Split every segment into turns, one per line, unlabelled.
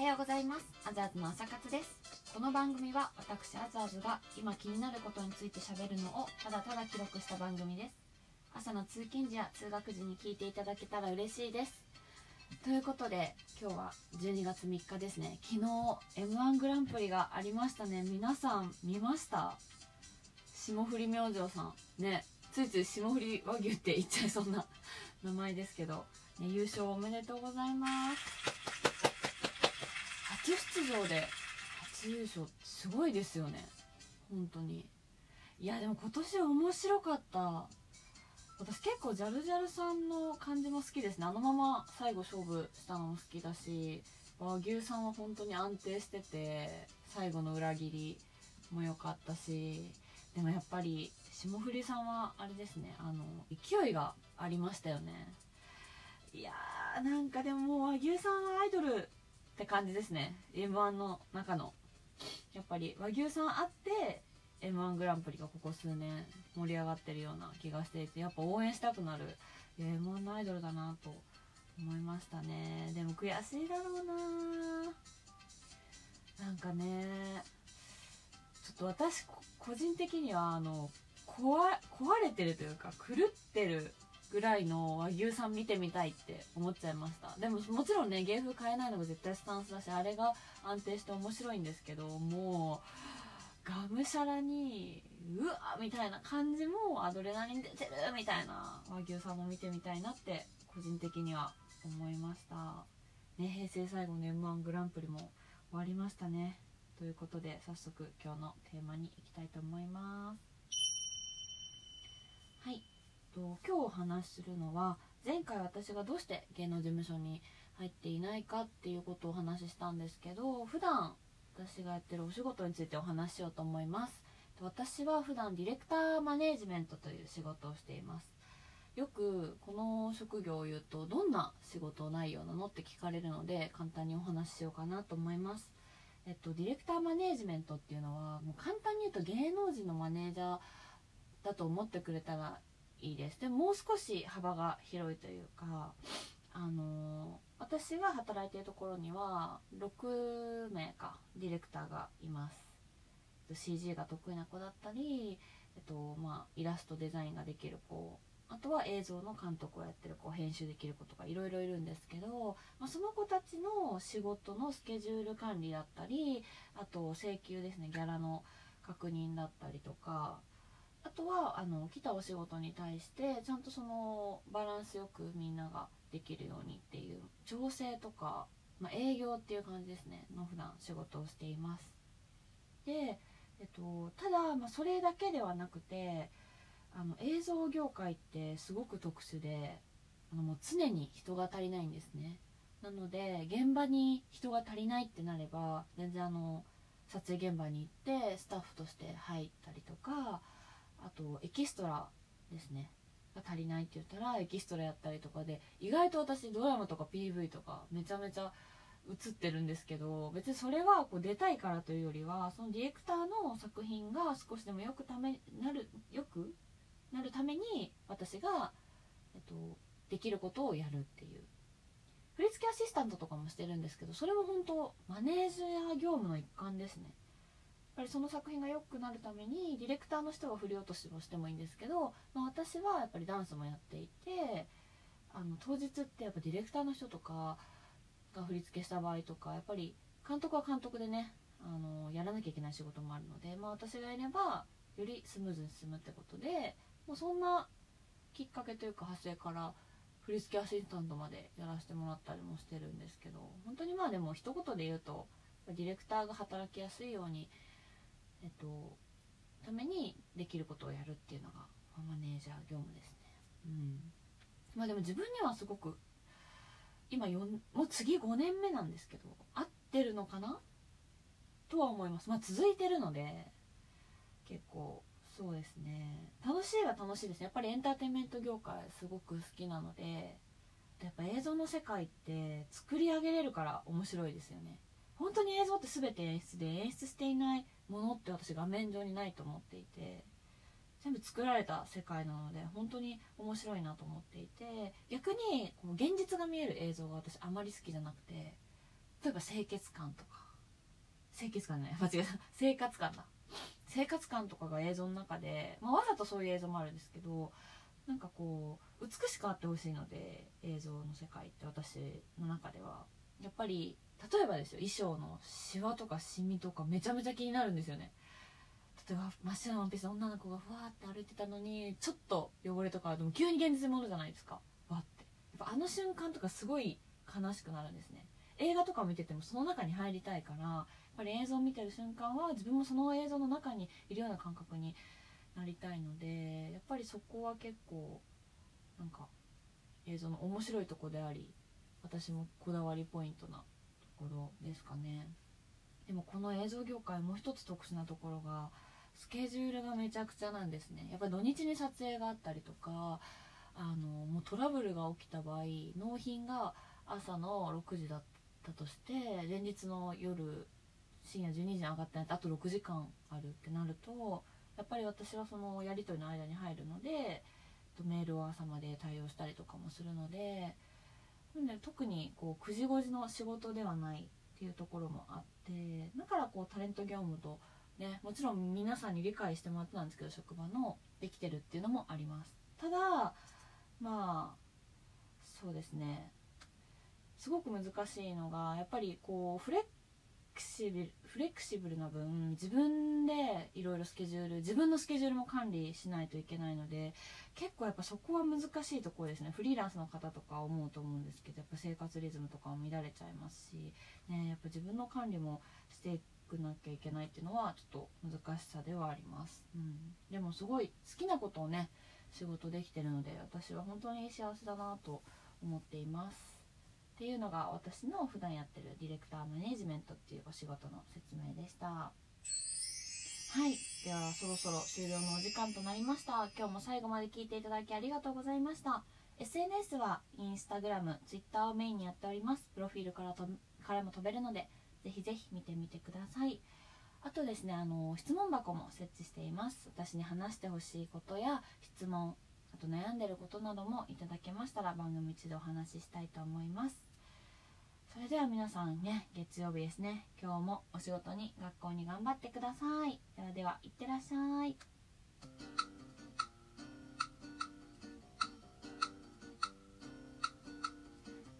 おはようございます。アザーズの朝活です。この番組は私アザーズが今気になることについて喋るのをただただ記録した番組です。朝の通勤時や通学時に聞いていただけたら嬉しいです。ということで今日は12月3日ですね。昨日 m 1グランプリがありましたね。皆さん見ました？霜降り明星さん。ねついつい霜降り和牛って言っちゃいそうな名前ですけど、ね、優勝おめでとうございます。出場で初優勝すごいですよね。本当に。いやでも今年面白かった。私結構ジャルジャルさんの感じも好きですね。あのまま最後勝負したのも好きだし和牛さんは本当に安定してて最後の裏切りも良かったしでもやっぱり霜降りさんはあれですね。あの勢いがありましたよね。いやーなんかでも和牛さんはアイドルって感じですね。m 1の中の。やっぱり和牛さんあって m 1グランプリがここ数年盛り上がってるような気がしていてやっぱ応援したくなる。m 1のアイドルだなと思いましたね。でも悔しいだろうな。なんかねちょっと私個人的にはあの壊れてるというか狂ってるぐらいの和牛さん見てみたいって思っちゃいました。でももちろんね芸風変えないのが絶対スタンスだしあれが安定して面白いんですけどもうがむしゃらにうわみたいな感じもアドレナリン出てるみたいな和牛さんも見てみたいなって個人的には思いました。ね平成最後の m 1グランプリも終わりましたね。ということで早速今日のテーマに行きたいと思います。はい。と今日お話しするのは前回私がどうして芸能事務所に入っていないかっていうことをお話ししたんですけど普段私がやってるお仕事についてお話ししようと思います。私は普段ディレクターマネージメントという仕事をしています。よくこの職業を言うとどんな仕事内容なのって聞かれるので簡単にお話ししようかなと思います。えっと、ディレクターマネージメントっていうのはもう簡単に言うと芸能人のマネージャーだと思ってくれたらいいです。でもう少し幅が広いというかあの私が働いているところには6名かディレクターがいます。CG が得意な子だったり、えっとまあ、イラストデザインができる子あとは映像の監督をやってる子編集できる子とかいろいろいるんですけど、まあ、その子たちの仕事のスケジュール管理だったりあと請求ですねギャラの確認だったりとかあとはあの来たお仕事に対してちゃんとそのバランスよくみんなができるようにっていう調整とか、まあ、営業っていう感じですねの普段仕事をしています。で、えっと、ただ、まあ、それだけではなくてあの映像業界ってすごく特殊であのもう常に人が足りないんですね。なので現場に人が足りないってなれば全然あの撮影現場に行ってスタッフとして入ったりとかあとエキストラですね。が足りないって言ったらエキストラやったりとかで意外と私ドラマとか PV とかめちゃめちゃ映ってるんですけど別にそれはこう出たいからというよりはそのディレクターの作品が少しでもよくためなるよくなるために私が、えっと、できることをやるっていう。振付アシスタントとかもしてるんですけどそれも本当マネージャー業務の一環ですね。ぱりその作品が良くなるためにディレクターの人が振り落としをしてもいいんですけど、まあ、私はやっぱりダンスもやっていてあの当日ってやっぱディレクターの人とかが振り付けした場合とかやっぱり監督は監督でねあのやらなきゃいけない仕事もあるので、まあ、私がやればよりスムーズに進むってことでもうそんなきっかけというか派生から振り付けアシスタントまでやらせてもらったりもしてるんですけど本当にまあでも一言で言うとディレクターが働きやすいようにえっとためにできることをやるっていうのがマネージャー業務ですね。うん。まあでも自分にはすごく今4もう次5年目なんですけど合ってるのかな？とは思います。まあ続いてるので結構そうですね。楽しいは楽しいですね。やっぱりエンターテインメント業界すごく好きなのでやっぱ映像の世界って作り上げれるから面白いですよね。本当に映像って全て演出で演出していないものって私画面上にないと思っていて全部作られた世界なので本当に面白いなと思っていて逆にこの現実が見える映像が私あまり好きじゃなくて例えば清潔感とか清潔感ね間違えた。生活感だ。生活感とかが映像の中で、まあ、わざとそういう映像もあるんですけどなんかこう美しくあってほしいので映像の世界って私の中では。やっぱり例えばですよ衣装のシワとかシミとかめちゃめちゃ気になるんですよね。例えば真っ白なワンピース女の子がふわって歩いてたのにちょっと汚れとかでも急に現実に戻るじゃないですか。わって。やっぱあの瞬間とかすごい悲しくなるんですね。映画とか見ててもその中に入りたいからやっぱり映像を見てる瞬間は自分もその映像の中にいるような感覚になりたいのでやっぱりそこは結構なんか映像の面白いとこであり私もこだわりポイントなところですかね。でもこの映像業界もう一つ特殊なところがスケジュールがめちゃくちゃなんですね。やっぱり土日に撮影があったりとかあのもうトラブルが起きた場合納品が朝の6時だったとして前日の夜深夜12時に上がってないとあと6時間あるってなるとやっぱり私はそのやり取りの間に入るのでメールを朝まで対応したりとかもするのでで特にこう9時5時の仕事ではないっていうところもあってだからこうタレント業務とねもちろん皆さんに理解してもらってたんですけど職場のできてるっていうのもあります。ただまあそうですね。すごく難しいのがやっぱりこうフレックシブルフレキシブルな分自分でいろいろスケジュール自分のスケジュールも管理しないといけないので結構やっぱそこは難しいところですね。フリーランスの方とか思うと思うんですけどやっぱ生活リズムとかも乱れちゃいますし、ね、やっぱ自分の管理もしていくなきゃいけないっていうのはちょっと難しさではあります、うん、でもすごい好きなことをね仕事できてるので私は本当に幸せだなと思っています。っていうのが私の普段やってるディレクターマネジメントっていうお仕事の説明でした。はい。ではそろそろ終了のお時間となりました。今日も最後まで聞いていただきありがとうございました。SNS はインスタグラム、ツイッターをメインにやっております。プロフィールからとからも飛べるのでぜひぜひ見てみてください。あとですねあの質問箱も設置しています。私に話してほしいことや質問あと悩んでることなどもいただけましたら番組一度お話ししたいと思います。それでは皆さんね月曜日ですね。今日もお仕事に学校に頑張ってください。ではではいってらっしゃい。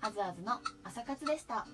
あずあずの朝活でした。